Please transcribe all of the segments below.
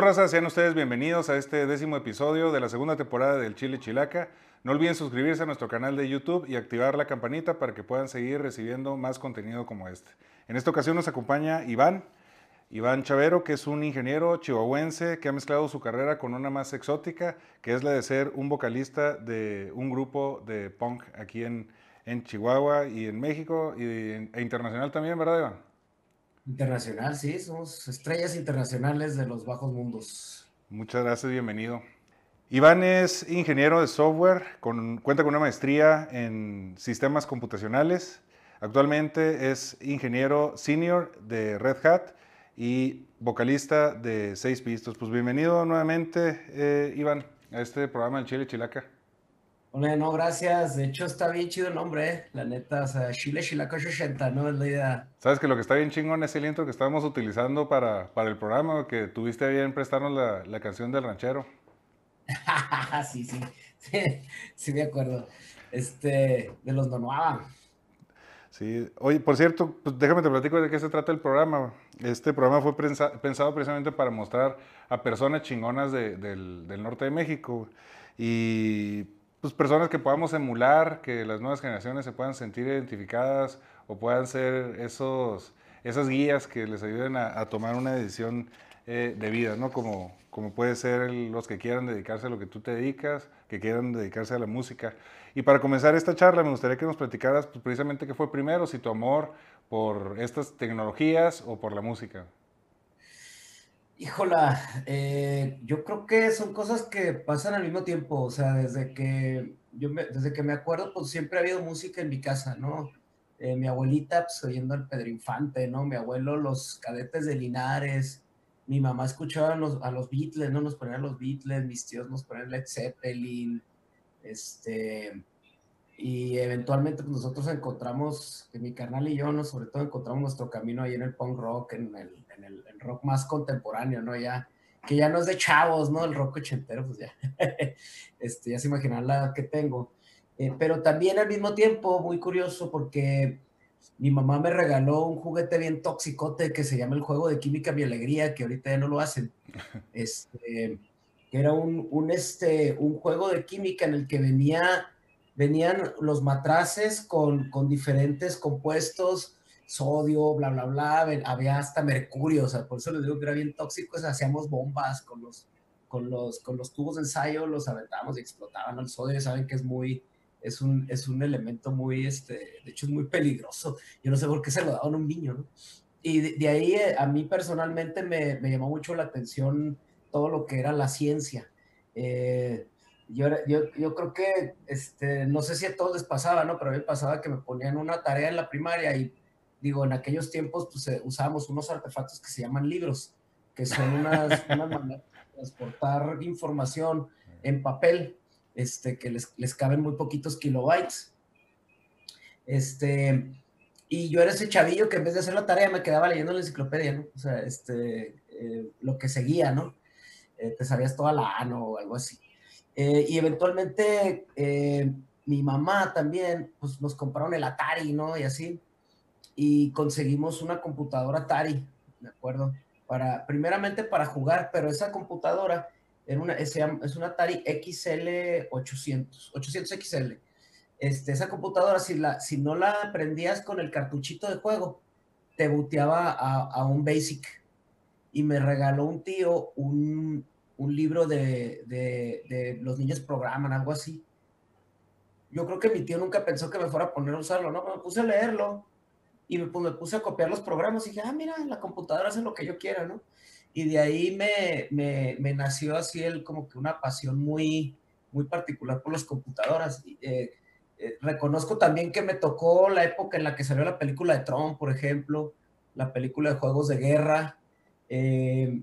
raza? Sean ustedes bienvenidos a este décimo episodio de la segunda temporada del Chile Chilaca. No olviden suscribirse a nuestro canal de YouTube y activar la campanita para que puedan seguir recibiendo más contenido como este. En esta ocasión nos acompaña Iván, Iván Chavero, que es un ingeniero chihuahuense que ha mezclado su carrera con una más exótica, que es la de ser un vocalista de un grupo de punk aquí en, en Chihuahua y en México y, e internacional también, ¿verdad, Iván? Internacional, sí, somos estrellas internacionales de los bajos mundos. Muchas gracias, bienvenido. Iván es ingeniero de software, con, cuenta con una maestría en sistemas computacionales. Actualmente es ingeniero senior de Red Hat y vocalista de Seis Pistos. Pues bienvenido nuevamente, eh, Iván, a este programa del Chile Chilaca. Hola, no, gracias. De hecho, está bien chido el nombre, ¿eh? la neta. O sea, Chile 80, ¿no? Es la idea. Sabes que lo que está bien chingón es el intro que estábamos utilizando para, para el programa, que tuviste bien prestarnos la, la canción del ranchero. sí, sí, sí, sí, de acuerdo. Este, de los Donoava. Sí, oye, por cierto, pues déjame te platico de qué se trata el programa. Este programa fue pensado precisamente para mostrar a personas chingonas de, del, del norte de México. Y pues, personas que podamos emular, que las nuevas generaciones se puedan sentir identificadas o puedan ser esos, esas guías que les ayuden a, tomar una decisión eh, de vida, ¿no? Como, como puede ser los que quieran dedicarse a lo que tú te dedicas, que quieran dedicarse a la música. Y para comenzar esta charla, me gustaría que nos platicaras pues, precisamente qué fue primero, si tu amor por estas tecnologías o por la música. Híjola, eh, yo creo que son cosas que pasan al mismo tiempo, o sea, desde que yo me, desde que me acuerdo, pues siempre ha habido música en mi casa, ¿no? Eh, mi abuelita, pues oyendo al Pedro Infante, ¿no? Mi abuelo, los cadetes de Linares, mi mamá escuchaba a los, a los Beatles, ¿no? Nos ponían los Beatles, mis tíos nos ponían Led Zeppelin, este, y eventualmente pues, nosotros encontramos, mi carnal y yo, ¿no? sobre todo encontramos nuestro camino ahí en el punk rock, en el, en el, rock más contemporáneo, ¿no? Ya, que ya no es de chavos, ¿no? El rock ochentero, pues ya, este, ya se imaginan la que tengo. Eh, pero también al mismo tiempo, muy curioso, porque mi mamá me regaló un juguete bien toxicote que se llama el juego de química mi alegría, que ahorita ya no lo hacen. Este, que era un, un, este, un juego de química en el que venía venían los matraces con, con diferentes compuestos, sodio, bla, bla, bla, había hasta mercurio, o sea, por eso les digo que era bien tóxico, hacíamos bombas con los, con, los, con los tubos de ensayo, los aventábamos y explotaban el sodio, saben que es muy, es un, es un elemento muy, este, de hecho es muy peligroso, yo no sé por qué se lo daban a un niño, ¿no? Y de, ahí eh, a mí personalmente me, me, llamó mucho la atención todo lo que era la ciencia. Eh, yo, yo, yo, creo que, este, no sé si a todos les pasaba, ¿no? Pero a mí pasaba que me ponían una tarea en la primaria y, digo, en aquellos tiempos, pues eh, usábamos unos artefactos que se llaman libros, que son unas, unas maneras de transportar información en papel, este, que les, les caben muy poquitos kilobytes. Este, y yo era ese chavillo que en vez de hacer la tarea me quedaba leyendo la enciclopedia, ¿no? O sea, este, eh, lo que seguía, ¿no? Eh, te sabías toda la ano o algo así. Eh, y eventualmente eh, mi mamá también, pues nos compraron el Atari, ¿no? Y así. Y conseguimos una computadora Atari, ¿de acuerdo? Para, primeramente para jugar, pero esa computadora era una, es, una Atari XL 800, 800 XL. Este, esa computadora, si, la, si no la prendías con el cartuchito de juego, te buteaba a un Basic. Y me regaló un tío un, un libro de, de, los niños programan, algo así. Yo creo que mi tío nunca pensó que me fuera a poner a usarlo, ¿no? me puse a leerlo y me, pues, me, puse a copiar los programas y dije, ah, mira, la computadora hace lo que yo quiera, ¿no? Y de ahí me, me, me nació así el, como que una pasión muy, muy particular por las computadoras. Eh, eh, reconozco también que me tocó la época en la que salió la película de Tron, por ejemplo, la película de juegos de guerra. Eh,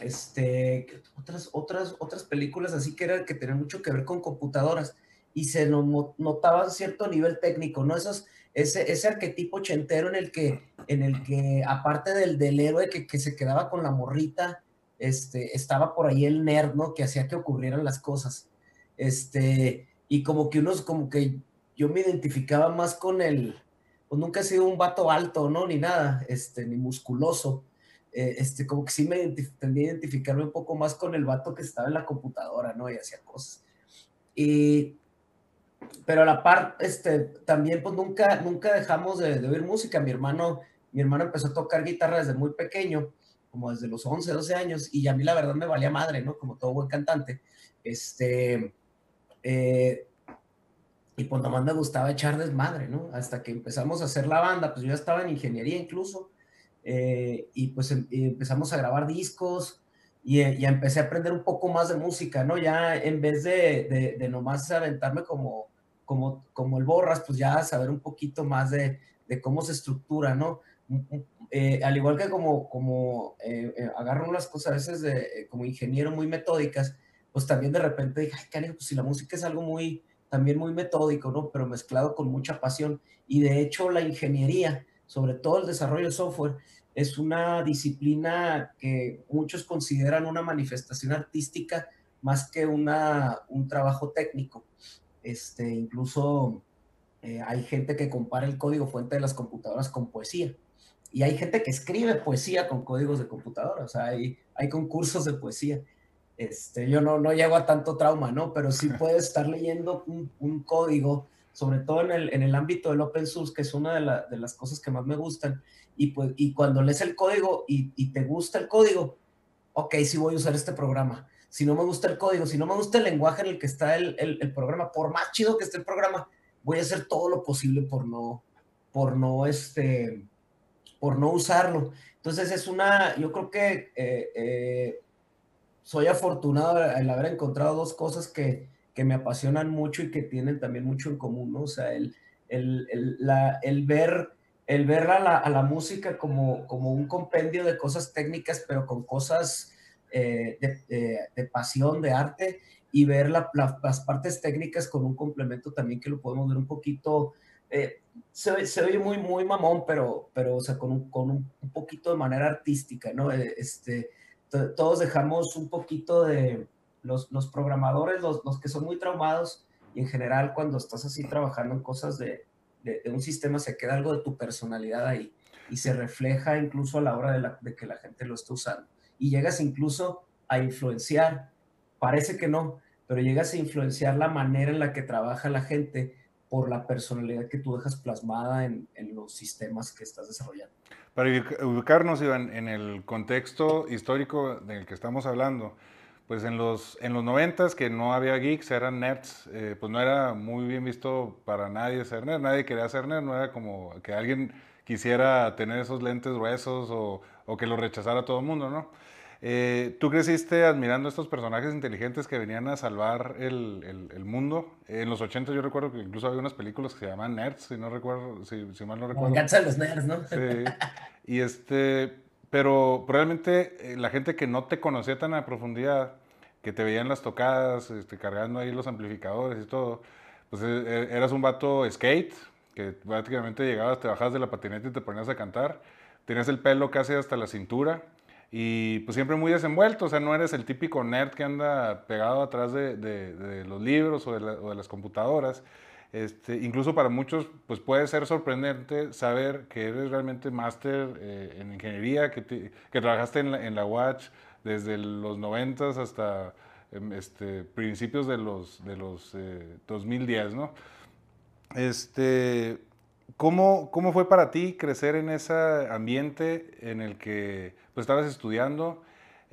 este, otras, otras, otras películas así que eran que tenían mucho que ver con computadoras y se notaba cierto nivel técnico, ¿no? Esos, ese, ese arquetipo chentero en el que, en el que aparte del, del héroe que, que se quedaba con la morrita, este, estaba por ahí el nerd, ¿no? Que hacía que ocurrieran las cosas. Este, y como que unos, como que yo me identificaba más con el, pues nunca he sido un vato alto, ¿no? Ni nada, este, ni musculoso eh, este, como que sí me tendía a identificarme un poco más con el vato que estaba en la computadora, ¿no? Y hacía cosas. Y, pero a la par, este, también pues nunca, nunca dejamos de, de, oír música. Mi hermano, mi hermano empezó a tocar guitarra desde muy pequeño, como desde los 11, 12 años, y a mí la verdad me valía madre, ¿no? Como todo buen cantante. Este, eh, y pues nomás me gustaba echar desmadre, ¿no? Hasta que empezamos a hacer la banda, pues yo ya estaba en ingeniería incluso, eh, y pues em, empezamos a grabar discos, y eh, ya empecé a aprender un poco más de música, ¿no? Ya en vez de, de, de, nomás aventarme como, como, como el borras, pues ya saber un poquito más de, de cómo se estructura, ¿no? Eh, al igual que como, como eh, eh, agarro unas cosas a veces de, como ingeniero muy metódicas, pues también de repente dije, ay, cariño, pues si la música es algo muy, también muy metódico, ¿no? Pero mezclado con mucha pasión. Y de hecho la ingeniería, sobre todo el desarrollo de software, es una disciplina que muchos consideran una manifestación artística más que una, un trabajo técnico. Este, incluso eh, hay gente que compara el código fuente de las computadoras con poesía. Y hay gente que escribe poesía con códigos de computadora. O sea, hay, hay concursos de poesía. Este, yo no, no llego a tanto trauma, ¿no? Pero sí puedes estar leyendo un, un código, sobre todo en el, en el, ámbito del open source, que es una de, la, de, las cosas que más me gustan. Y, pues, y cuando lees el código y, y, te gusta el código, ok, sí voy a usar este programa. Si no me gusta el código, si no me gusta el lenguaje en el que está el, el, programa, por más chido que esté el programa, voy a hacer todo lo posible por no, por no, este, por no usarlo. Entonces es una, yo creo que eh, eh, soy afortunado al haber encontrado dos cosas que, que, me apasionan mucho y que tienen también mucho en común, ¿no? O sea, el, el, el, la, el ver, el ver a la, a la, música como, como un compendio de cosas técnicas, pero con cosas eh, de, de, de, pasión, de arte, y ver la, la, las partes técnicas con un complemento también que lo podemos ver un poquito, eh, se, se, oye muy, muy mamón, pero, pero o sea, con, un, con un, un poquito de manera artística, ¿no? Eh, este, todos dejamos un poquito de los, los programadores, los, los, que son muy traumados, y en general cuando estás así trabajando en cosas de, de, un sistema, se queda algo de tu personalidad ahí y se refleja incluso a la hora de, la, de que la gente lo está usando. Y llegas incluso a influenciar Parece que no, pero llegas a influenciar la manera en la que trabaja la gente por la personalidad que tú dejas plasmada en, en los sistemas que estás desarrollando. Para ubicarnos, Iván, en el contexto histórico del que estamos hablando, pues en los, en los 90 que no había geeks, eran nerds, eh, pues no era muy bien visto para nadie ser nerd, nadie quería ser nerd, no era como que alguien quisiera tener esos lentes gruesos o, o que lo rechazara todo el mundo, ¿no? Eh, ¿Tú creciste admirando estos personajes inteligentes que venían a salvar el, el, el, mundo? En los 80 yo recuerdo que incluso había unas películas que se llamaban Nerds, si no recuerdo, si, si mal no recuerdo. Me encantan los nerds, ¿no? Sí. Y este, pero probablemente eh, la gente que no te conocía tan a profundidad, que te veían las tocadas, este, cargando ahí los amplificadores y todo, pues eh, eras un vato skate, que prácticamente llegabas, te bajabas de la patineta y te ponías a cantar, tenías el pelo casi hasta la cintura, y pues siempre muy desenvuelto, o sea, no eres el típico nerd que anda pegado atrás de, los libros o de, las computadoras. Este, incluso para muchos pues puede ser sorprendente saber que eres realmente máster eh, en ingeniería, que, te, que trabajaste en la, en Watch desde los 90 hasta este, principios de los, de los eh, 2010, ¿no? Este, ¿cómo, ¿Cómo fue para ti crecer en ese ambiente en el que pues estabas estudiando,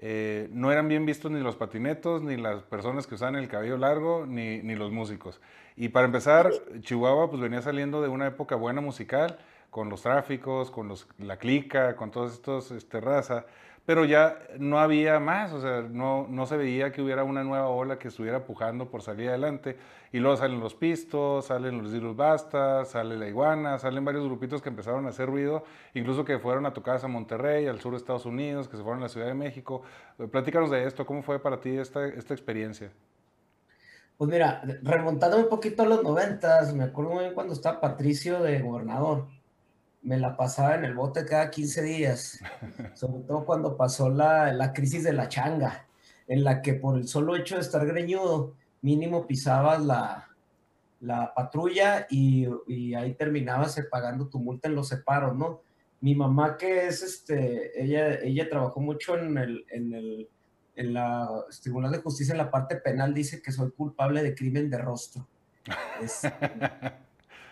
eh, no eran bien vistos ni los patinetos, ni las personas que usaban el cabello largo, ni, ni, los músicos. Y para empezar, Chihuahua pues venía saliendo de una época buena musical, con los tráficos, con los, la clica, con todos estos este, raza, pero ya no había más, o sea, no, no se veía que hubiera una nueva ola que estuviera pujando por salir adelante. Y luego salen los pistos, salen los Dirus Basta, sale la iguana, salen varios grupitos que empezaron a hacer ruido, incluso que fueron a tocar a Monterrey, al sur de Estados Unidos, que se fueron a la Ciudad de México. Platícanos de esto, ¿cómo fue para ti esta, esta experiencia? Pues mira, remontando un poquito a los noventas, me acuerdo muy bien cuando estaba Patricio de gobernador me la pasaba en el bote cada 15 días, sobre todo cuando pasó la, la, crisis de la changa, en la que por el solo hecho de estar greñudo, mínimo pisabas la, la patrulla y, y ahí terminabas pagando tu multa en los separos, ¿no? mi mamá que es, este, ella, ella trabajó mucho en el, en el, en la Tribunal de Justicia en la parte penal, dice que soy culpable de crimen de rostro. Este,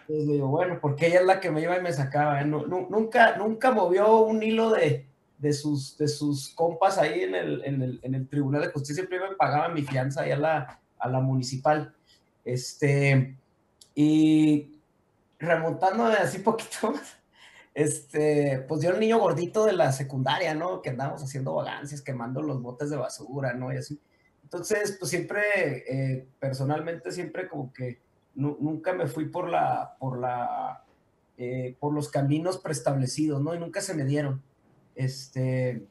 entonces digo, bueno, porque ella es la que me iba y me sacaba. ¿eh? nunca, nunca movió un hilo de, de, sus, de sus compas ahí en el, en el, en el Tribunal de Justicia. Siempre me pagaban mi fianza ahí a la, a la municipal. Este, y remontándome así poquito este, pues yo el niño gordito de la secundaria, ¿no? Que andábamos haciendo vagancias, quemando los botes de basura, ¿no? Y así. Entonces, pues siempre, eh, personalmente, siempre como que nunca me fui por la, por la, eh, por los caminos preestablecidos, ¿no? Y nunca se me dieron. Este,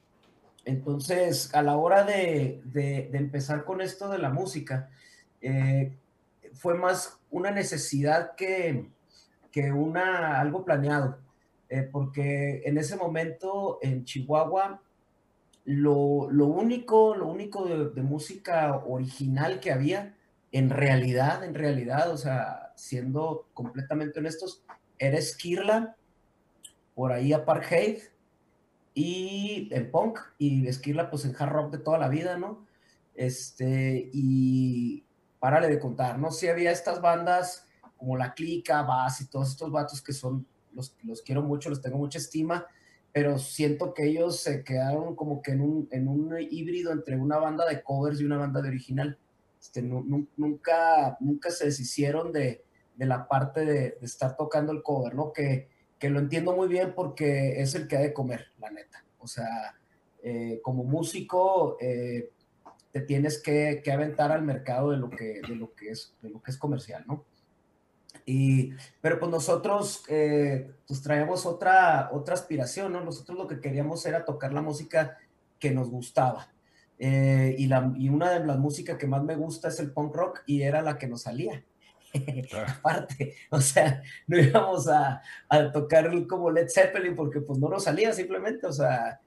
entonces, a la hora de, de, empezar con esto de la música, eh, fue más una necesidad que, que una, algo planeado. Eh, porque en ese momento en Chihuahua lo, lo único, lo único de, música original que había, en realidad, en realidad, o sea, siendo completamente honestos, era Skirla, por ahí Apartheid, y en punk, y Skirla pues en hard rock de toda la vida, ¿no? Este, y párale de contar, ¿no? Si había estas bandas como La Clica, Bass y todos estos vatos que son los, quiero mucho, los tengo mucha estima, pero siento que ellos se quedaron como que en un, en un híbrido entre una banda de covers y una banda de original. Este, nunca, nunca se deshicieron de, de la parte de, estar tocando el cover, ¿no? Que, que, lo entiendo muy bien porque es el que ha de comer, la neta. O sea, eh, como músico eh, te tienes que, que, aventar al mercado de lo que, de lo que, es, de lo que es comercial, ¿no? Y, pero pues nosotros eh, pues traemos otra, otra aspiración, ¿no? Nosotros lo que queríamos era tocar la música que nos gustaba. Eh, y, la, y una de las músicas que más me gusta es el punk rock y era la que nos salía. Aparte, o sea, no íbamos a, a, tocar como Led Zeppelin porque pues no nos salía simplemente, o sea,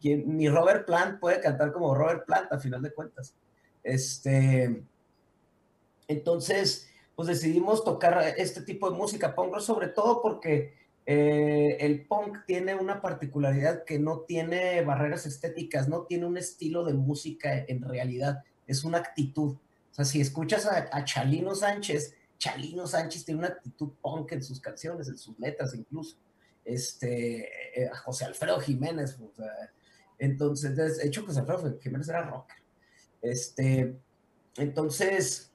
quien, ni Robert Plant puede cantar como Robert Plant a final de cuentas. Este, entonces, pues decidimos tocar este tipo de música punk sobre todo porque eh, el punk tiene una particularidad que no tiene barreras estéticas, no tiene un estilo de música en realidad, es una actitud. O sea, si escuchas a, Chalino Sánchez, Chalino Sánchez tiene una actitud punk en sus canciones, en sus letras incluso. Este, eh, José Alfredo Jiménez, entonces, de hecho, José Alfredo Jiménez era rocker. Este, entonces,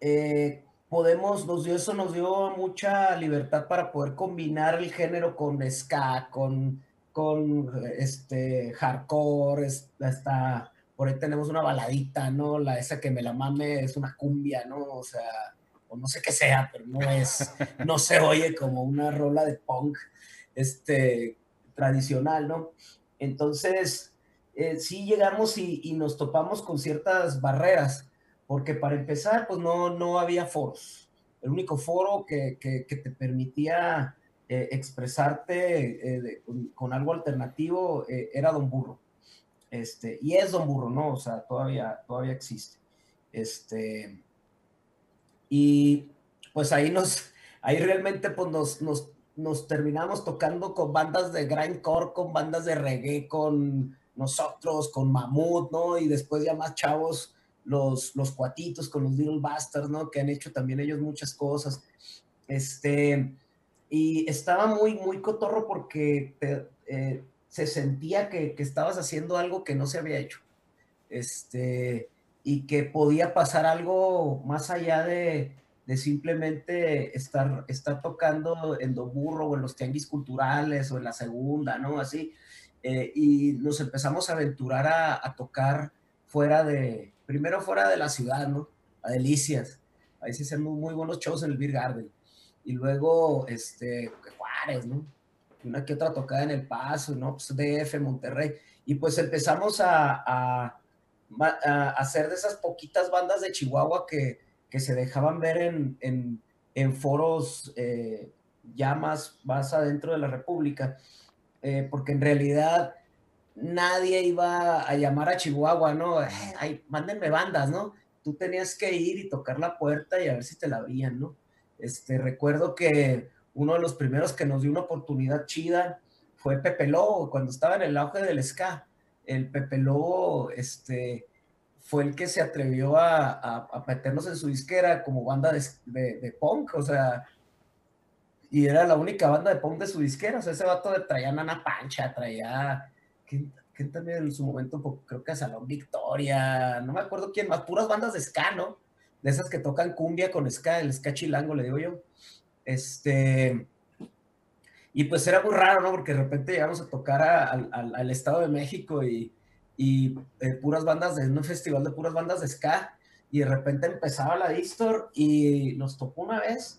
eh, podemos, nos dio eso, nos dio mucha libertad para poder combinar el género con ska, con, con este hardcore, hasta por ahí tenemos una baladita, ¿no? La esa que me la mame es una cumbia, ¿no? O sea, o no sé qué sea, pero no es, no se oye como una rola de punk, este, tradicional, ¿no? Entonces, eh, sí llegamos y, y, nos topamos con ciertas barreras porque para empezar, pues no, no había foros. El único foro que, que, te permitía eh, expresarte eh, con, algo alternativo eh, era Don Burro. Este, y es Don Burro, ¿no? O sea, todavía, todavía existe. Este, y pues ahí nos, ahí realmente pues nos, nos, nos terminamos tocando con bandas de grindcore, con bandas de reggae, con nosotros, con Mamut, ¿no? Y después ya más chavos los, los cuatitos con los Little Bastards, ¿no? Que han hecho también ellos muchas cosas. Este, y estaba muy, muy cotorro porque eh, se sentía que, que, estabas haciendo algo que no se había hecho. Este, y que podía pasar algo más allá de, de simplemente estar, estar tocando en Do Burro o en los tianguis culturales o en la segunda, ¿no? Así. Eh, y nos empezamos a aventurar a tocar fuera de, primero fuera de la ciudad, ¿no? A Delicias. Ahí se hacen muy, buenos shows en el Beer Garden. Y luego, este, Juárez, ¿no? Una que otra tocada en El Paso, ¿no? Pues DF, Monterrey. Y pues empezamos a, hacer de esas poquitas bandas de Chihuahua que, se dejaban ver en foros eh, ya más, más adentro de la República. Eh, porque en realidad nadie iba a llamar a Chihuahua, ¿no? Ay, mándenme bandas, ¿no? Tú tenías que ir y tocar la puerta y a ver si te la abrían, ¿no? Este, recuerdo que uno de los primeros que nos dio una oportunidad chida fue Pepe Lobo, cuando estaba en el auge del ska. El Pepe Lobo, este, fue el que se atrevió a, meternos en su disquera como banda de, punk, o sea, y era la única banda de punk de su disquera, o sea, ese vato traía Nana Pancha, traía, ¿quién, también en su momento? Pues, creo que Salón Victoria, no me acuerdo quién más, puras bandas de ska, ¿no? De esas que tocan cumbia con ska, el ska chilango, le digo yo. Este, y pues era muy raro, ¿no? Porque de repente llegamos a tocar al, Estado de México y, y eh, puras bandas de un festival de puras bandas de ska y de repente empezaba la Distor y nos tocó una vez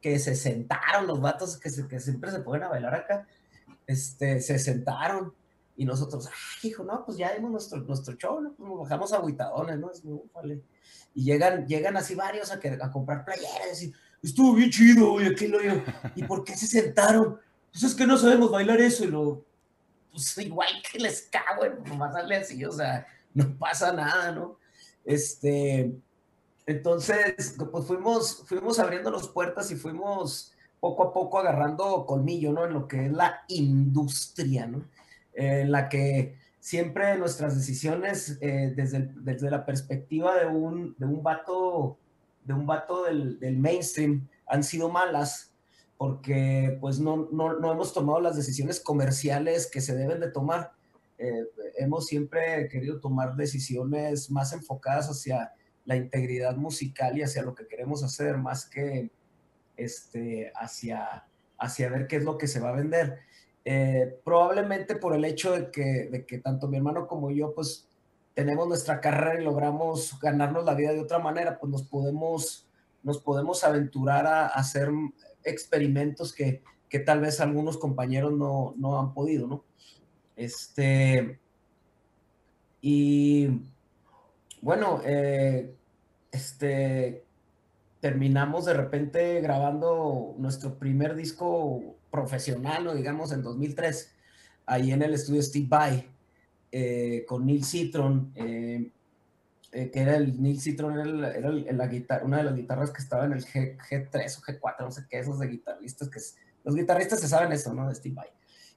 que se sentaron los vatos que, que siempre se pueden a bailar acá, este, se sentaron y nosotros, ay, hijo, no, pues ya dimos nuestro, nuestro show, ¿no? Pues nos bajamos aguitadones, ¿no? Es muy, vale. Y llegan, llegan así varios a, que, a comprar playeras y estuvo bien chido, y aquí lo yo, ¿y por qué se sentaron? Pues es que no sabemos bailar eso y lo, pues igual que les cago en pasarle así, o sea, no pasa nada, ¿no? Este, entonces, pues fuimos, fuimos abriendo las puertas y fuimos poco a poco agarrando colmillo, ¿no? En lo que es la industria, ¿no? En la que siempre nuestras decisiones, eh, desde, desde la perspectiva de un, de un vato, de un vato del, del mainstream, han sido malas, porque pues no, no, no, hemos tomado las decisiones comerciales que se deben de tomar. Eh, hemos siempre querido tomar decisiones más enfocadas hacia la integridad musical y hacia lo que queremos hacer, más que este, hacia, hacia ver qué es lo que se va a vender. Eh, probablemente por el hecho de que, de que tanto mi hermano como yo, pues tenemos nuestra carrera y logramos ganarnos la vida de otra manera, pues nos podemos, nos podemos aventurar a, hacer experimentos que, que tal vez algunos compañeros no, no, han podido, ¿no? Este, y bueno, eh, este, terminamos de repente grabando nuestro primer disco profesional, digamos, en 2003, ahí en el estudio Steve Vai, eh, con Neil Citron, eh, eh, que era el Neil Citron, era, la guitarra, una de las guitarras que estaba en el G, 3 o G4, no sé qué, esos de guitarristas, que los guitarristas se saben eso, ¿no? De Steve Vai.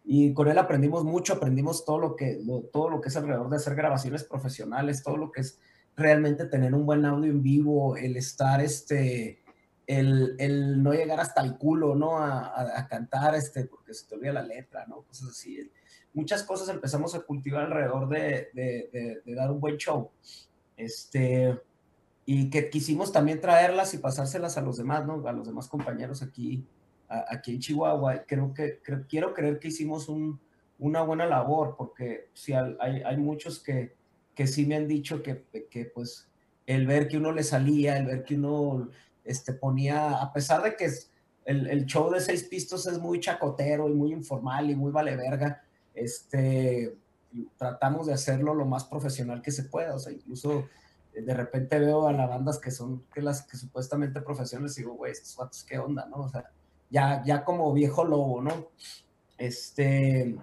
Y con él aprendimos mucho, aprendimos todo lo, que, todo lo que es alrededor de hacer grabaciones profesionales, todo lo que es realmente tener un buen audio en vivo, el estar, este, el, el no llegar hasta el culo, ¿no? A, a, cantar, este, porque se te olvida la letra, ¿no? Cosas así. Muchas cosas empezamos a cultivar alrededor de, de, dar un buen show. Este, y que quisimos también traerlas y pasárselas a los demás, ¿no? A los demás compañeros aquí, aquí en Chihuahua. Creo que, quiero creer que hicimos un, una buena labor, porque sí, hay, hay muchos que, que sí me han dicho que, que, pues, el ver que uno le salía, el ver que uno este, ponía, a pesar de que el, el show de seis pistos es muy chacotero y muy informal y muy vale verga, este, tratamos de hacerlo lo más profesional que se pueda, o sea, incluso eh, de repente veo a las bandas que son que las que supuestamente profesionales y digo, güey, estos vatos, ¿qué onda, no? O sea, ya, ya como viejo lobo, ¿no? Este,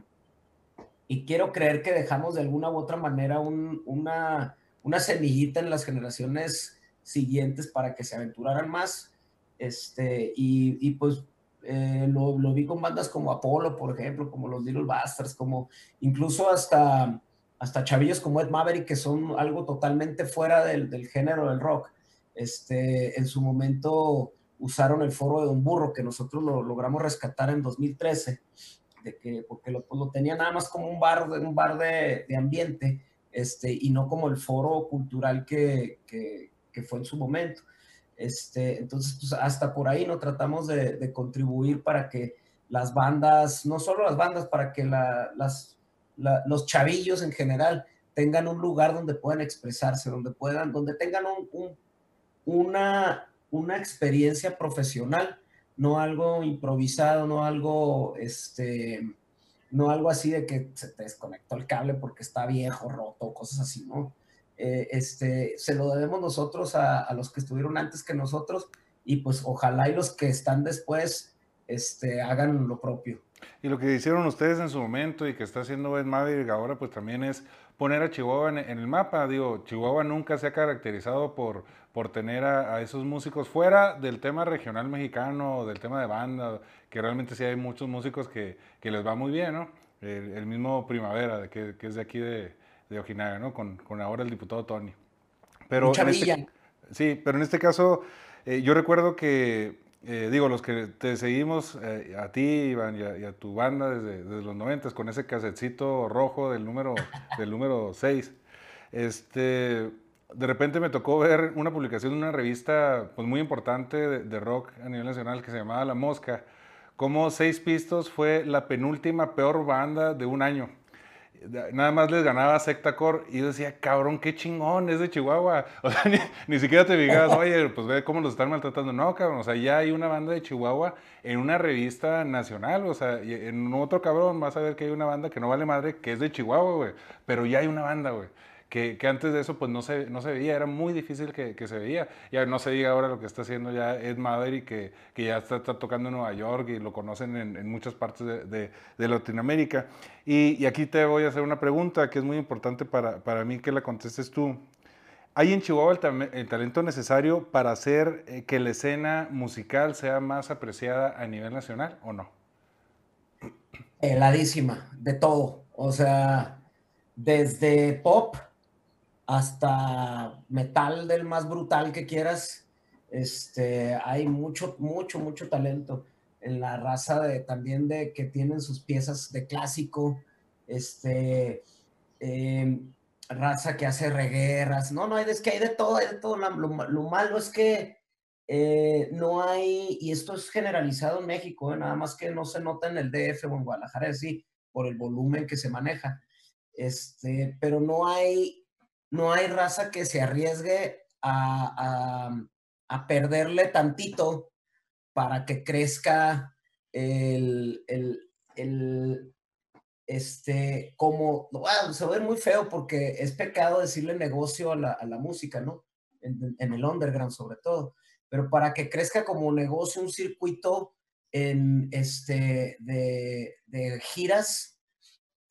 y quiero creer que dejamos de alguna u otra manera una, una semillita en las generaciones siguientes para que se aventuraran más, este, y, y pues eh, lo, lo, vi con bandas como Apolo, por ejemplo, como los Little Bastards, como incluso hasta, hasta chavillos como Ed Maverick, que son algo totalmente fuera del, del género del rock. Este, en su momento usaron el foro de Don Burro, que nosotros lo logramos rescatar en 2013, de que, porque lo, pues lo tenía nada más como un bar, un bar de, de ambiente, este, y no como el foro cultural que, que, que fue en su momento. Este, entonces, pues hasta por ahí no tratamos de, contribuir para que las bandas, no solo las bandas, para que las, los chavillos en general tengan un lugar donde puedan expresarse, donde puedan, donde tengan un, una, una experiencia profesional, no algo improvisado, no algo, este, no algo así de que se te desconectó el cable porque está viejo, roto, cosas así, ¿no? Eh, este, se lo debemos nosotros a, los que estuvieron antes que nosotros y pues ojalá y los que están después este, hagan lo propio. Y lo que hicieron ustedes en su momento y que está haciendo Ben Maverick ahora, pues también es poner a Chihuahua en, el mapa. Digo, Chihuahua nunca se ha caracterizado por, por tener a, esos músicos fuera del tema regional mexicano, del tema de banda, que realmente sí hay muchos músicos que, que les va muy bien, ¿no? el, mismo Primavera, que, que, es de aquí de, de Ojinaga, ¿no? Con, con, ahora el diputado Tony. Pero en este, sí, pero en este caso, eh, yo recuerdo que, eh, digo, los que te seguimos, eh, a ti, Iván, y a, tu banda desde, desde los 90 con ese casetcito rojo del número, del número 6, este de repente me tocó ver una publicación de una revista pues, muy importante de, rock a nivel nacional que se llamaba La Mosca, como Seis Pistos fue la penúltima peor banda de un año. Nada más les ganaba Sectacore y yo decía, cabrón, qué chingón, es de Chihuahua. O sea, ni, siquiera te digas, oye, pues ve cómo los están maltratando. No, cabrón, o sea, ya hay una banda de Chihuahua en una revista nacional, o sea, en otro cabrón vas a ver que hay una banda que no vale madre, que es de Chihuahua, güey. Pero ya hay una banda, güey que, antes de eso pues no se, no se veía, era muy difícil que, que, se veía. Ya no se diga ahora lo que está haciendo ya Ed Maverick, que, que ya está, tocando en Nueva York y lo conocen en, en muchas partes de, de, Latinoamérica. Y, y, aquí te voy a hacer una pregunta que es muy importante para, para mí que la contestes tú. ¿Hay en Chihuahua el, talento necesario para hacer eh, que la escena musical sea más apreciada a nivel nacional o no? Heladísima, de todo. O sea, desde pop hasta metal del más brutal que quieras. Este, hay mucho, mucho, mucho talento en la raza de también de que tienen sus piezas de clásico, este, em, raza que hace reguerras. No, no, es que hay de todo, hay de todo. Lo, malo es que eh, no hay, y esto es generalizado en México, eh, nada más que no se nota en el DF o en Guadalajara, sí, por el volumen que se maneja. Este, pero no hay no hay raza que se arriesgue a, perderle tantito para que crezca el, este, como, se a ver muy feo porque es pecado decirle negocio a la, música, ¿no? En, el underground sobre todo, pero para que crezca como negocio un circuito en, este, de, de giras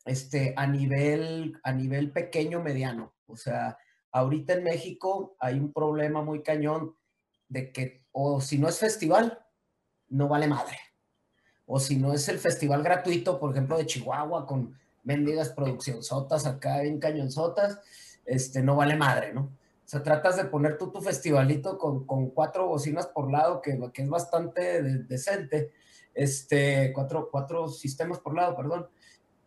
este, a, nivel, a nivel pequeño, mediano. O sea, ahorita en México hay un problema muy cañón de que, o si no es festival, no vale madre. O si no es el festival gratuito, por ejemplo, de Chihuahua, con mendigas produccionzotas acá en cañonzotas, este, no vale madre, ¿no? O sea, tratas de poner tú tu festivalito con, con cuatro bocinas por lado, que, que es bastante decente, este, cuatro, cuatro sistemas por lado, perdón,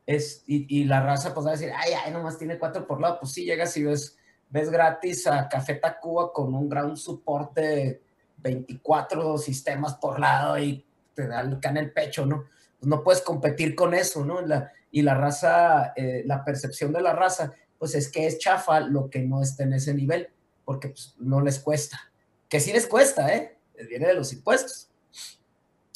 es, y, la raza pues va a decir, ay, ay, nomás tiene cuatro por lado. Pues sí, llegas y ves, ves gratis a Café Tacuba con un ground support de 24 sistemas por lado y te da el el pecho, ¿no? Pues no puedes competir con eso, ¿no? La, y la raza, eh, la percepción de la raza, pues es que es chafa lo que no está en ese nivel, porque pues, no les cuesta. Que sí les cuesta, ¿eh? Viene de los impuestos.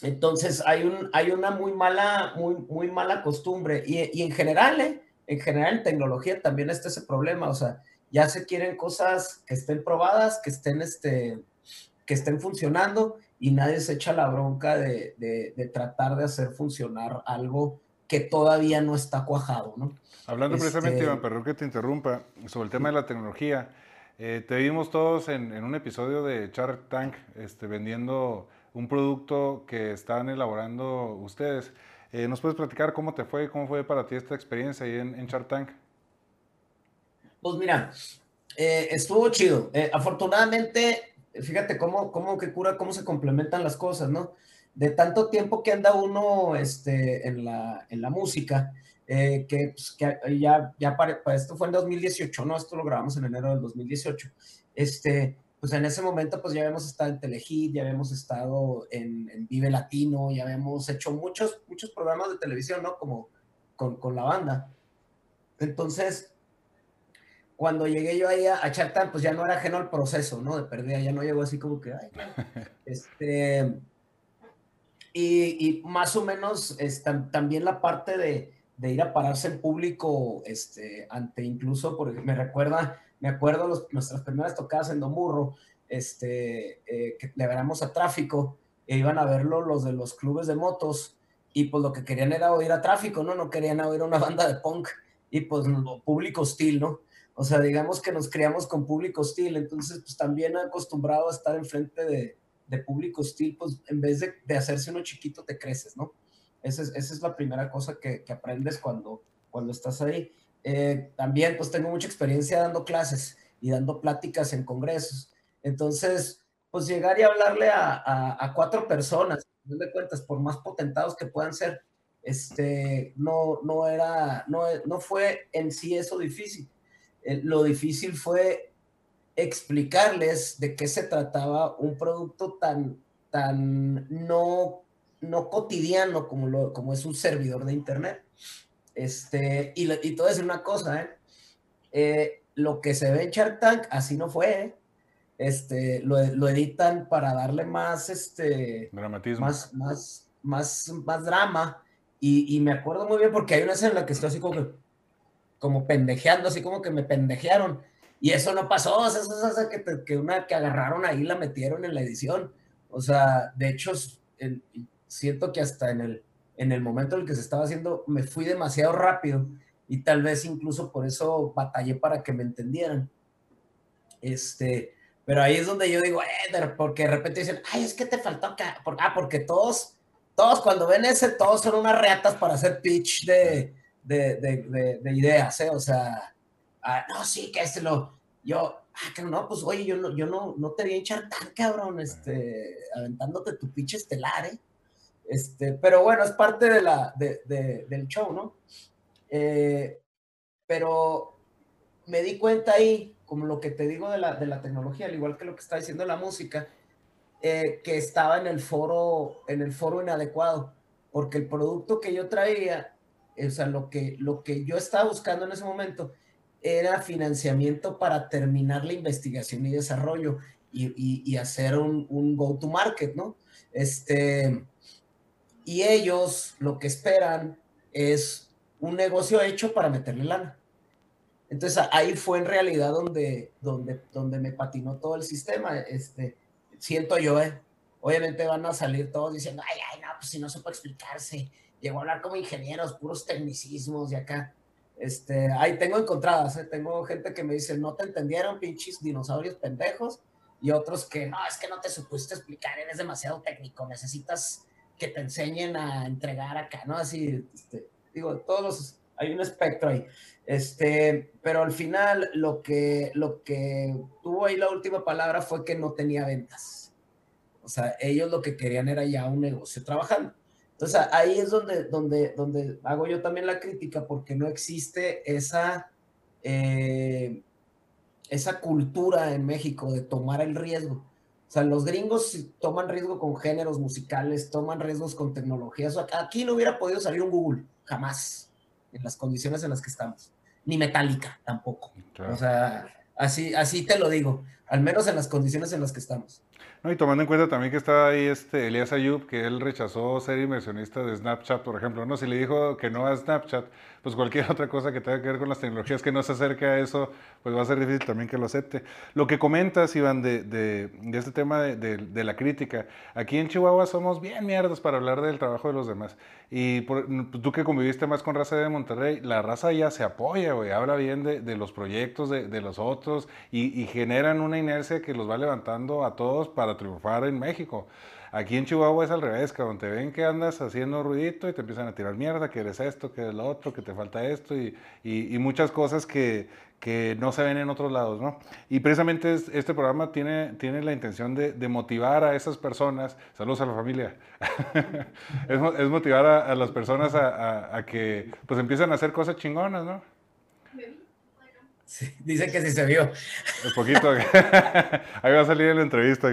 Entonces hay, un, hay una muy mala, muy, muy mala costumbre y, y en general, ¿eh? en general en tecnología también está ese problema, o sea, ya se quieren cosas que estén probadas, que estén, este, que estén funcionando y nadie se echa la bronca de, de, tratar de hacer funcionar algo que todavía no está cuajado, ¿no? Hablando precisamente, este Iván, perdón que te interrumpa, sobre el tema de la tecnología, eh, te vimos todos en, en, un episodio de Shark Tank este, vendiendo un producto que están elaborando ustedes. Eh, ¿Nos puedes platicar cómo te fue, cómo fue para ti esta experiencia ahí en, en Shark Tank? Pues mira, eh, estuvo chido. Eh, afortunadamente, fíjate cómo, cómo que cura, cómo se complementan las cosas, ¿no? De tanto tiempo que anda uno este, en, la, en la música, que, pues, que, ya, ya para, esto fue en 2018, ¿no? Esto lo grabamos en enero del 2018. Este, pues en ese momento pues ya habíamos estado en Telehit, ya habíamos estado en, Vive Latino, ya habíamos hecho muchos, muchos programas de televisión, ¿no? Como con, con la banda. Entonces, cuando llegué yo ahí a, a pues ya no era ajeno al proceso, ¿no? De perder, ya no llegó así como que, ay, este, y, y, más o menos es, también la parte de, de, ir a pararse en público, este, ante incluso, porque me recuerda me acuerdo los, nuestras primeras tocadas en Domurro, este, eh, que le veramos a tráfico, e iban a verlo los de los clubes de motos, y pues lo que querían era oír a tráfico, ¿no? No querían oír una banda de punk, y pues público hostil, ¿no? O sea, digamos que nos criamos con público hostil, entonces pues también acostumbrado a estar enfrente de, de público hostil, pues en vez de, de, hacerse uno chiquito te creces, ¿no? Esa es, esa es la primera cosa que, que, aprendes cuando, cuando estás ahí. Eh, también pues tengo mucha experiencia dando clases y dando pláticas en congresos. Entonces, pues llegar y hablarle a, a, a cuatro personas, no de cuentas, por más potentados que puedan ser, este, no, no era, no, no fue en sí eso difícil. Eh, lo difícil fue explicarles de qué se trataba un producto tan, tan no, no cotidiano como, lo, como es un servidor de Internet. Este, y, y te voy a decir una cosa, ¿eh? Eh, lo que se ve en Shark Tank, así no fue, ¿eh? Este, lo, lo, editan para darle más, este, dramatismo, más, más, más, más drama. Y, y, me acuerdo muy bien porque hay una escena en la que estoy así como que, como pendejeando, así como que me pendejearon. Y eso no pasó, o sea, eso es que, que, una que agarraron ahí la metieron en la edición. O sea, de hecho, el, siento que hasta en el, en el momento en el que se estaba haciendo, me fui demasiado rápido y tal vez incluso por eso batallé para que me entendieran. Este, pero ahí es donde yo digo, eh, porque de repente dicen, ay, es que te faltó. Ah, porque todos, todos cuando ven ese, todos son unas reatas para hacer pitch de, de, de, de ideas, ¿eh? O sea, ah, no, sí, que este lo, yo, ah, que no, pues oye, yo no, yo no, no te voy a echar tan cabrón, este, aventándote tu pitch estelar, ¿eh? Este, pero bueno, es parte de la, de, de, del show, ¿no? Eh, pero me di cuenta ahí, como lo que te digo de la, de la tecnología, al igual que lo que está diciendo la música, eh, que estaba en el foro, en el foro inadecuado, porque el producto que yo traía, o sea, lo que, lo que yo estaba buscando en ese momento era financiamiento para terminar la investigación y desarrollo y, y, y hacer un, un go-to-market, ¿no? Este, y ellos lo que esperan es un negocio hecho para meterle lana. Entonces ahí fue en realidad donde, donde, donde me patinó todo el sistema. Este, siento yo, ¿eh? obviamente van a salir todos diciendo, ay, ay, no, pues si no puede explicarse. Llegó a hablar como ingenieros, puros tecnicismos y acá. Este, ahí tengo encontradas, ¿eh? tengo gente que me dice, no te entendieron, pinches dinosaurios pendejos, y otros que, no, es que no te supiste explicar, eres demasiado técnico, necesitas que te enseñen a entregar acá, ¿no? Así, este, digo, todos los, hay un espectro ahí. Este, pero al final lo que, lo que tuvo ahí la última palabra fue que no tenía ventas. O sea, ellos lo que querían era ya un negocio trabajando. Entonces ahí es donde, donde, donde hago yo también la crítica porque no existe esa, eh, esa cultura en México de tomar el riesgo. O sea, los gringos toman riesgo con géneros musicales, toman riesgos con tecnologías. Aquí no hubiera podido salir un Google, jamás, en las condiciones en las que estamos. Ni Metallica tampoco. Claro. O sea, así, así te lo digo, al menos en las condiciones en las que estamos. No, y tomando en cuenta también que estaba ahí este Elías Ayub, que él rechazó ser inversionista de Snapchat, por ejemplo, ¿no? Si le dijo que no a Snapchat, pues cualquier otra cosa que tenga que ver con las tecnologías que no se acerque a eso, pues va a ser difícil también que lo acepte. Lo que comentas, Iván, de, de, de este tema de, de, la crítica, aquí en Chihuahua somos bien mierdas para hablar del trabajo de los demás. Y por, tú que conviviste más con raza de Monterrey, la raza ya se apoya, güey, habla bien de, los proyectos de, los otros y, y generan una inercia que los va levantando a todos para triunfar en México. Aquí en Chihuahua es al revés, cabrón. Te ven que andas haciendo ruidito y te empiezan a tirar mierda, que eres esto, que eres lo otro, que te falta esto y, y, y muchas cosas que, que, no se ven en otros lados, ¿no? Y precisamente este programa tiene, tiene la intención de, de motivar a esas personas, saludos a la familia, es, es, motivar a, a las personas a, a, a, que pues empiezan a hacer cosas chingonas, ¿no? Sí, dice que sí se vio. Un poquito. Ahí va a salir en la entrevista.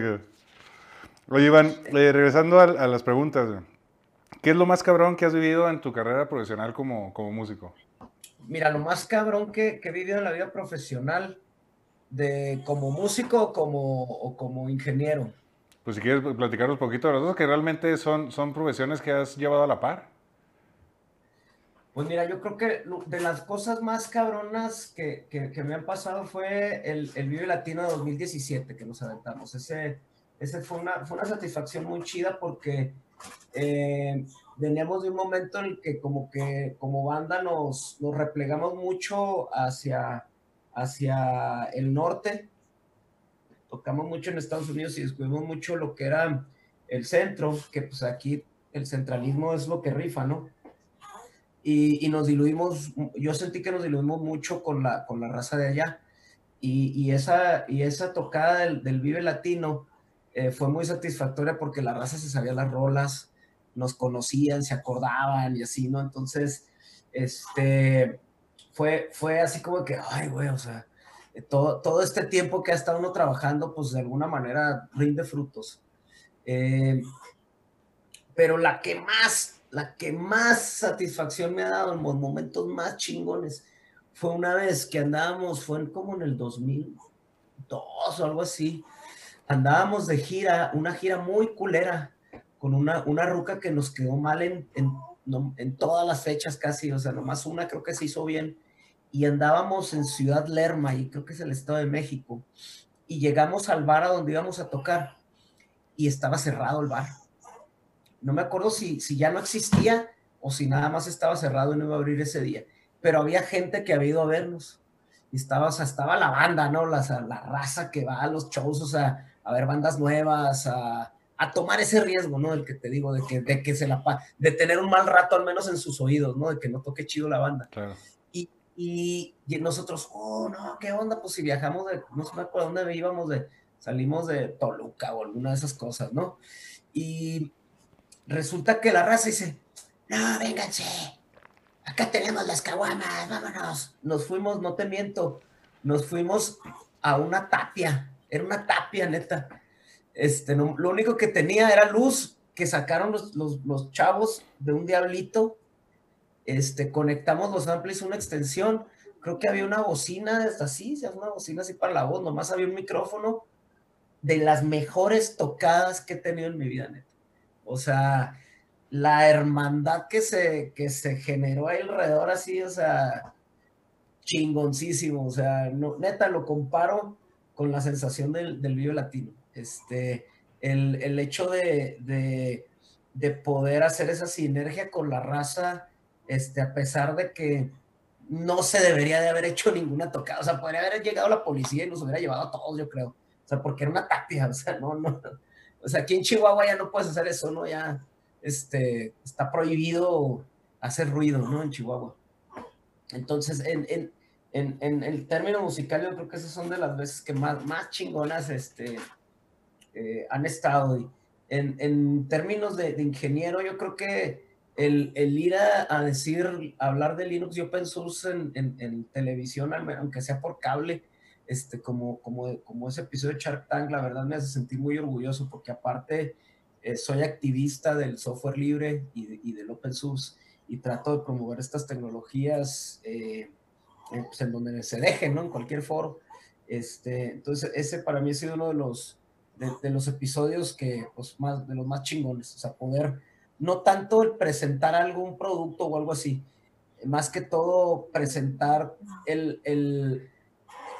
Oye, Iván, eh, regresando a, a, las preguntas, ¿qué es lo más cabrón que has vivido en tu carrera profesional como, como músico? Mira, lo más cabrón que, que, he vivido en la vida profesional, de como músico como, o como ingeniero. Pues si quieres platicar un poquito de los dos, que realmente son, son profesiones que has llevado a la par. Pues mira, yo creo que de las cosas más cabronas que, que, que me han pasado fue el, el Vive Latino de 2017 que nos aventamos. Ese, ese fue, una, fue una satisfacción muy chida porque eh, veníamos de un momento en el que como que como banda nos, nos replegamos mucho hacia, hacia el norte. Tocamos mucho en Estados Unidos y descubrimos mucho lo que era el centro, que pues aquí el centralismo es lo que rifa, ¿no? Y, nos diluimos, yo sentí que nos diluimos mucho con la, con la raza de allá. Y, esa, y esa tocada del, Vive Latino eh, fue muy satisfactoria porque la raza se sabía las rolas, nos conocían, se acordaban y así, ¿no? Entonces, este, fue, fue así como que, ay, güey, o sea, todo, todo este tiempo que ha estado uno trabajando, pues de alguna manera rinde frutos. Eh, pero la que más, la que más satisfacción me ha dado en los momentos más chingones. Fue una vez que andábamos, fue como en el 2002 o algo así, andábamos de gira, una gira muy culera, con una, una ruca que nos quedó mal en, en, en todas las fechas casi, o sea, nomás una creo que se hizo bien, y andábamos en Ciudad Lerma, y creo que es el Estado de México, y llegamos al bar a donde íbamos a tocar, y estaba cerrado el bar no me acuerdo si, si ya no existía o si nada más estaba cerrado y no iba a abrir ese día, pero había gente que había ido a vernos. Y estaba, o sea, estaba la banda, ¿no? La, la raza que va a los shows, o sea, a ver bandas nuevas, a, a tomar ese riesgo, ¿no? Del que te digo, de que, de que se la de tener un mal rato al menos en sus oídos, ¿no? De que no toque chido la banda. Claro. Y, y, nosotros, oh, no, ¿qué onda? Pues si viajamos de, no sé por dónde íbamos, de, salimos de Toluca o alguna de esas cosas, ¿no? Y resulta que la raza dice, no, vénganse, acá tenemos las caguamas, vámonos. Nos fuimos, no te miento, nos fuimos a una tapia, era una tapia neta. Este, lo único que tenía era luz que sacaron los, los, chavos de un diablito. Este, conectamos los amplis, una extensión. Creo que había una bocina así, una bocina así para la voz, nomás había un micrófono de las mejores tocadas que he tenido en mi vida, neta. O sea, la hermandad que se, que se generó ahí alrededor así, o sea, chingoncísimo. O sea, no, neta, lo comparo con la sensación del, del video latino. Este, el, hecho de, poder hacer esa sinergia con la raza, este, a pesar de que no se debería de haber hecho ninguna tocada. O sea, podría haber llegado la policía y nos hubiera llevado a todos, yo creo. O sea, porque era una tapia, o sea, no, no, o sea, aquí en Chihuahua ya no puedes hacer eso, ¿no? Ya este, está prohibido hacer ruido, ¿no? En Chihuahua. Entonces, en, en, en, en, el término musical, yo creo que esas son de las veces que más, más chingonas este, eh, han estado. En, términos de, de, ingeniero, yo creo que el, el ir a, decir, hablar de Linux y open source en televisión, aunque sea por cable, este, como, como, como ese episodio de Shark Tank, la verdad me hace sentir muy orgulloso porque aparte eh, soy activista del software libre y, del open source y trato de promover estas tecnologías eh, pues, en donde se dejen, ¿no? En cualquier foro. Este, entonces, ese para mí ha sido uno de los, de, los episodios que, pues, más, de los más chingones, o sea, poder, no tanto el presentar algún producto o algo así, más que todo presentar el, el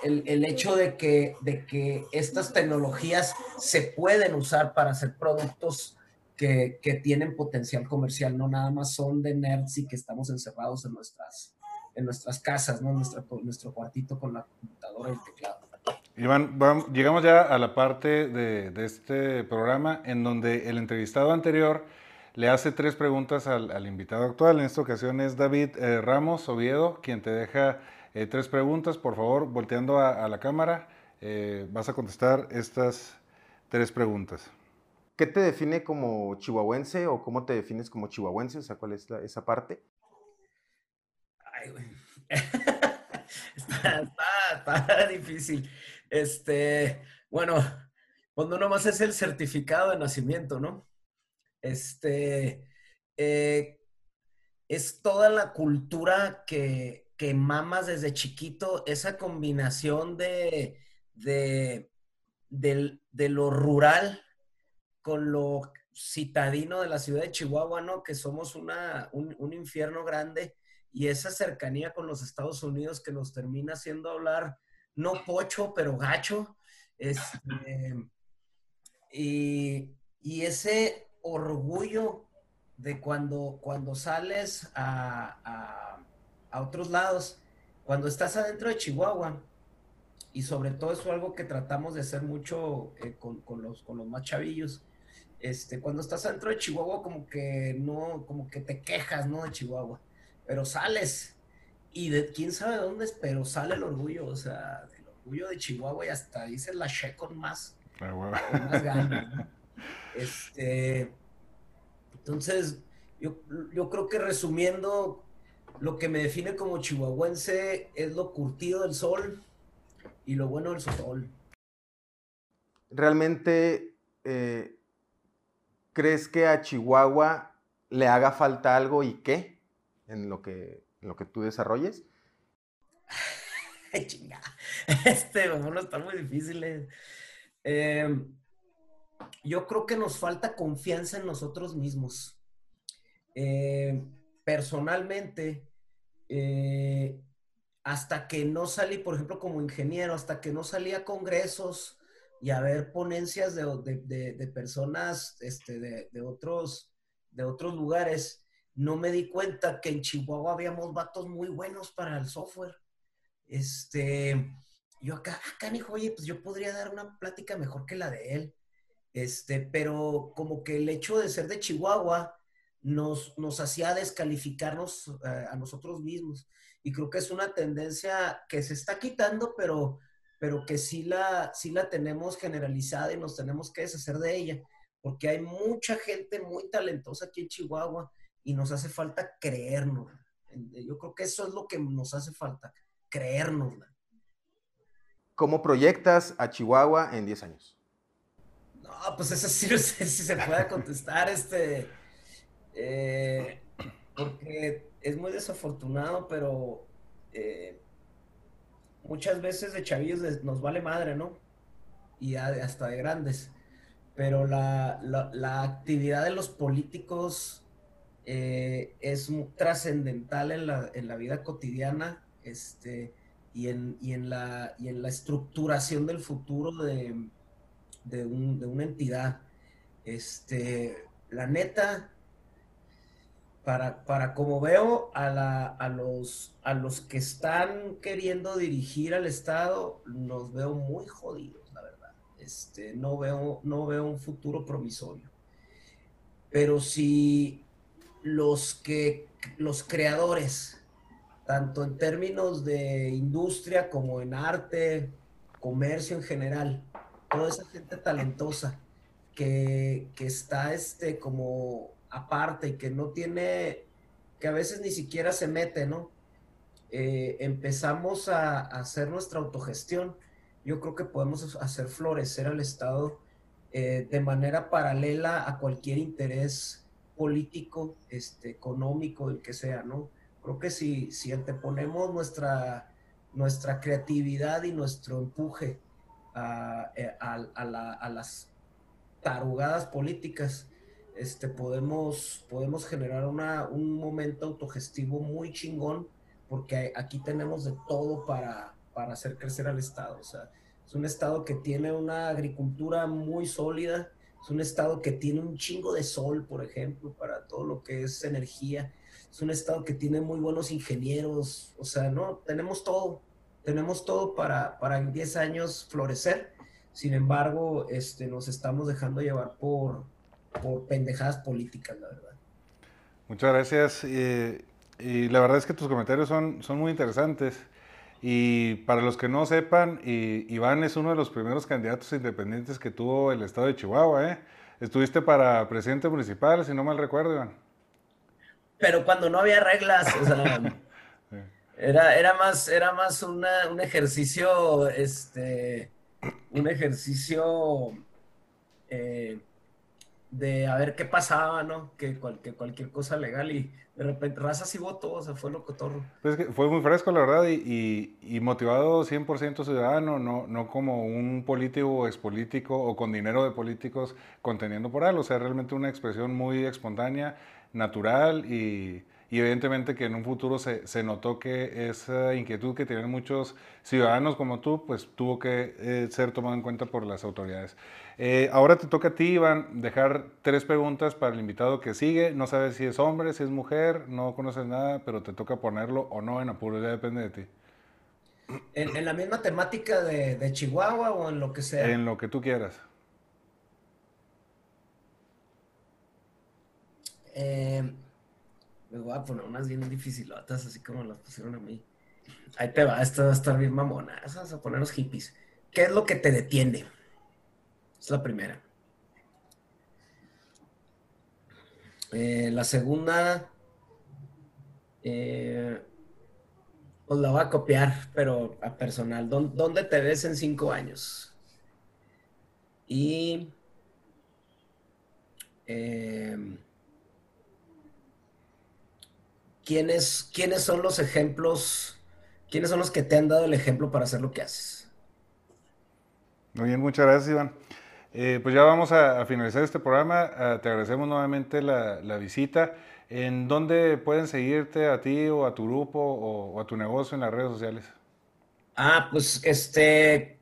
el, hecho de que, de que estas tecnologías se pueden usar para hacer productos que, tienen potencial comercial, no nada más son de nerds y que estamos encerrados en nuestras, en nuestras casas, ¿no? Nuestra, nuestro cuartito con la computadora y el teclado. Iván, llegamos ya a la parte de, este programa en donde el entrevistado anterior le hace tres preguntas al, invitado actual. En esta ocasión es David eh, Ramos Oviedo, quien te deja eh, tres preguntas, por favor, volteando a, la cámara, eh, vas a contestar estas tres preguntas. ¿Qué te define como chihuahuense o cómo te defines como chihuahuense? O sea, ¿cuál es esa parte? Ay, güey. está, difícil. Este, bueno, cuando nomás es el certificado de nacimiento, ¿no? Este, eh, es toda la cultura que, que mamas desde chiquito esa combinación de, de, lo rural con lo citadino de la ciudad de Chihuahua, ¿no? Que somos una, un, infierno grande y esa cercanía con los Estados Unidos que nos termina haciendo hablar, no pocho, pero gacho. Este, y, ese orgullo de cuando, cuando sales a otros lados. Cuando estás adentro de Chihuahua, y sobre todo eso es algo que tratamos de hacer mucho eh, con, los, con los más chavillos, Este, cuando estás dentro de Chihuahua, como que no, como que te quejas, ¿no? De Chihuahua. Pero sales y de quién sabe dónde es, pero sale el orgullo, o sea, el orgullo de Chihuahua y hasta dice la che con más, ah, con más ganas, Este, entonces, yo, yo creo que resumiendo, lo que me define como chihuahuense es lo curtido del sol y lo bueno del sol. Realmente, eh, ¿crees que a Chihuahua le haga falta algo y qué en lo que, lo que tú desarrolles? Chinga. Este, bueno, está muy difícil. Eh, yo creo que nos falta confianza en nosotros mismos. Eh, personalmente, eh, hasta que no salí, por ejemplo, como ingeniero, hasta que no salí a congresos y a ver ponencias de, personas este, de, otros, de otros lugares, no me di cuenta que en Chihuahua habíamos vatos muy buenos para el software. Este, yo acá, acá, hijo, oye, pues yo podría dar una plática mejor que la de él. Este, pero como que el hecho de ser de Chihuahua nos, nos hacía descalificarnos eh, a nosotros mismos. Y creo que es una tendencia que se está quitando, pero, pero que sí la, sí la tenemos generalizada y nos tenemos que deshacer de ella, porque hay mucha gente muy talentosa aquí en Chihuahua y nos hace falta creernos. Yo creo que eso es lo que nos hace falta, creernos. ¿Cómo proyectas a Chihuahua en 10 años? No, pues eso sí no sé si se puede contestar, este, eh, porque es muy desafortunado, pero eh, muchas veces de chavillos nos vale madre, ¿no? Y hasta de grandes. Pero la, actividad de los políticos eh, es trascendental en la, en la, vida cotidiana este, y, en, y, en la, y en la estructuración del futuro de, de, un, de una entidad. Este, la neta, para, para como veo a, la, a, los, a los que están queriendo dirigir al Estado, los veo muy jodidos, la verdad. Este, no, veo, no veo un futuro promisorio. Pero si los que los creadores, tanto en términos de industria como en arte, comercio en general, toda esa gente talentosa que, que está este, como aparte y que no tiene, que a veces ni siquiera se mete, ¿no? Eh, empezamos a, hacer nuestra autogestión, yo creo que podemos hacer florecer al Estado eh, de manera paralela a cualquier interés político, este, económico, el que sea, ¿no? Creo que si, si anteponemos nuestra, nuestra creatividad y nuestro empuje eh, a, las tarugadas políticas, este, podemos, podemos generar una, un momento autogestivo muy chingón, porque aquí tenemos de todo para, para hacer crecer al Estado. O sea, es un Estado que tiene una agricultura muy sólida, es un Estado que tiene un chingo de sol, por ejemplo, para todo lo que es energía. Es un Estado que tiene muy buenos ingenieros, o sea, no, tenemos todo tenemos todo para, para en 10 años florecer. Sin embargo, este, nos estamos dejando llevar por, por pendejadas políticas, la verdad. Muchas gracias. y la verdad es que tus comentarios son, son muy interesantes. Y para los que no sepan, Iván es uno de los primeros candidatos independientes que tuvo el estado de Chihuahua. ¿eh? Estuviste para presidente municipal, si no mal recuerdo, Iván. Pero cuando no había reglas, o sea, Era, era más, era más un ejercicio, este, un ejercicio eh, de a ver qué pasaba, ¿no? Que, cualquier cosa legal y de repente raza sí votó, o sea, fue lo cotorro. Pues fue muy fresco, la verdad, y, y, motivado 100% ciudadano, no, no como un político o expolítico o con dinero de políticos conteniendo por algo, o sea, realmente una expresión muy espontánea, natural y y evidentemente que en un futuro se, se, notó que esa inquietud que tienen muchos ciudadanos como tú, pues tuvo que eh, ser tomado en cuenta por las autoridades. Eh, ahora te toca a ti, Iván, dejar tres preguntas para el invitado que sigue. No sabes si es hombre, si es mujer, no conoces nada, pero te toca ponerlo o no en apuro, ya depende de ti. ¿En, en la misma temática de, de Chihuahua o en lo que sea? En lo que tú quieras. Eh, me voy a poner unas bien dificilotas, así como las pusieron a mí. Ahí te va, esto va a estar bien mamona. Vamos a poner los hippies. ¿Qué es lo que te detiene? Es la primera. Eh, la segunda, eh, pues la voy a copiar, pero a personal. ¿Dónde te ves en cinco años? Y eh, ¿quiénes, ¿quiénes son los ejemplos? ¿Quiénes son los que te han dado el ejemplo para hacer lo que haces? Muy bien, muchas gracias, Iván. Eh, pues ya vamos a, finalizar este programa. Ah, te agradecemos nuevamente la, visita. ¿En dónde pueden seguirte a ti o a tu grupo o, a tu negocio en las redes sociales? Ah, pues este,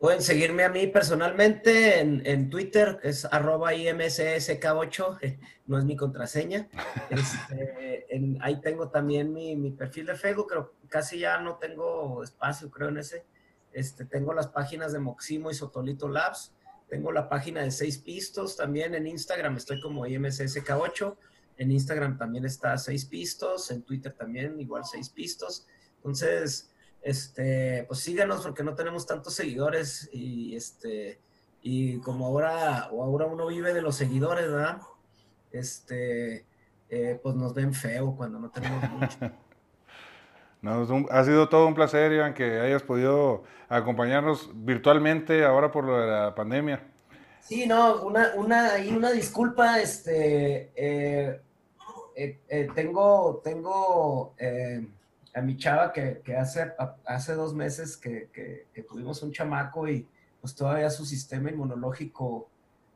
pueden seguirme a mí personalmente en, Twitter, es arroba IMSSK8, no es mi contraseña. Este, ahí tengo también mi, mi, perfil de Facebook, pero casi ya no tengo espacio, creo, en ese. Este, tengo las páginas de Moximo y Sotolito Labs tengo la página de Seis Pistos también en Instagram, estoy como IMSSK8. En Instagram también está Seis Pistos, en Twitter también igual Seis Pistos. Entonces, este, pues síganos porque no tenemos tantos seguidores y este, y como ahora, o ahora uno vive de los seguidores, ¿verdad? Este, eh, pues nos ven feo cuando no tenemos mucho. No, ha sido todo un placer, Iván, que hayas podido acompañarnos virtualmente ahora por lo de la pandemia. Sí, no, una, una, una disculpa, este, eh, eh, eh, tengo, tengo a mi chava que, hace, hace dos meses que, tuvimos un chamaco y pues todavía su sistema inmunológico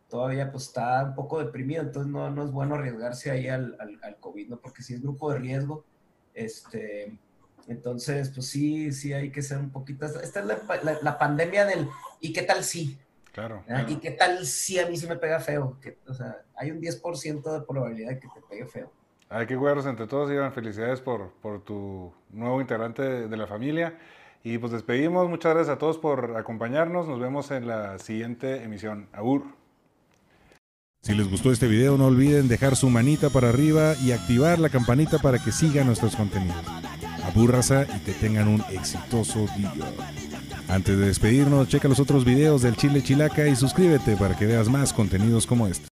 todavía pues está un poco deprimido, entonces no, no es bueno arriesgarse ahí al, al, al COVID, ¿no? Porque si es grupo de riesgo, este, entonces, pues sí, sí hay que ser un poquito. Esta es la, pandemia del ¿y qué tal si? Claro, ¿Y qué tal si a mí sí me pega feo? Que, o sea, hay un 10% de probabilidad de que te pegue feo. Hay que cuidarnos entre todos, Iván. Felicidades por, por tu nuevo integrante de, la familia. Y pues despedimos. Muchas gracias a todos por acompañarnos. Nos vemos en la siguiente emisión. Agur. Si les gustó este video, no olviden dejar su manita para arriba y activar la campanita para que sigan nuestros contenidos abúrrasa y que tengan un exitoso día. Antes de despedirnos, checa los otros videos del Chile Chilaca y suscríbete para que veas más contenidos como este.